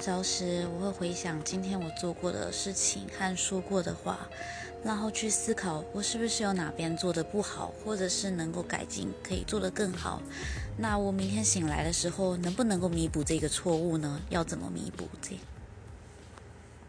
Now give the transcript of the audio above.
着时，我会回想今天我做过的事情和说过的话，然后去思考我是不是有哪边做的不好，或者是能够改进，可以做得更好。那我明天醒来的时候，能不能够弥补这个错误呢？要怎么弥补这？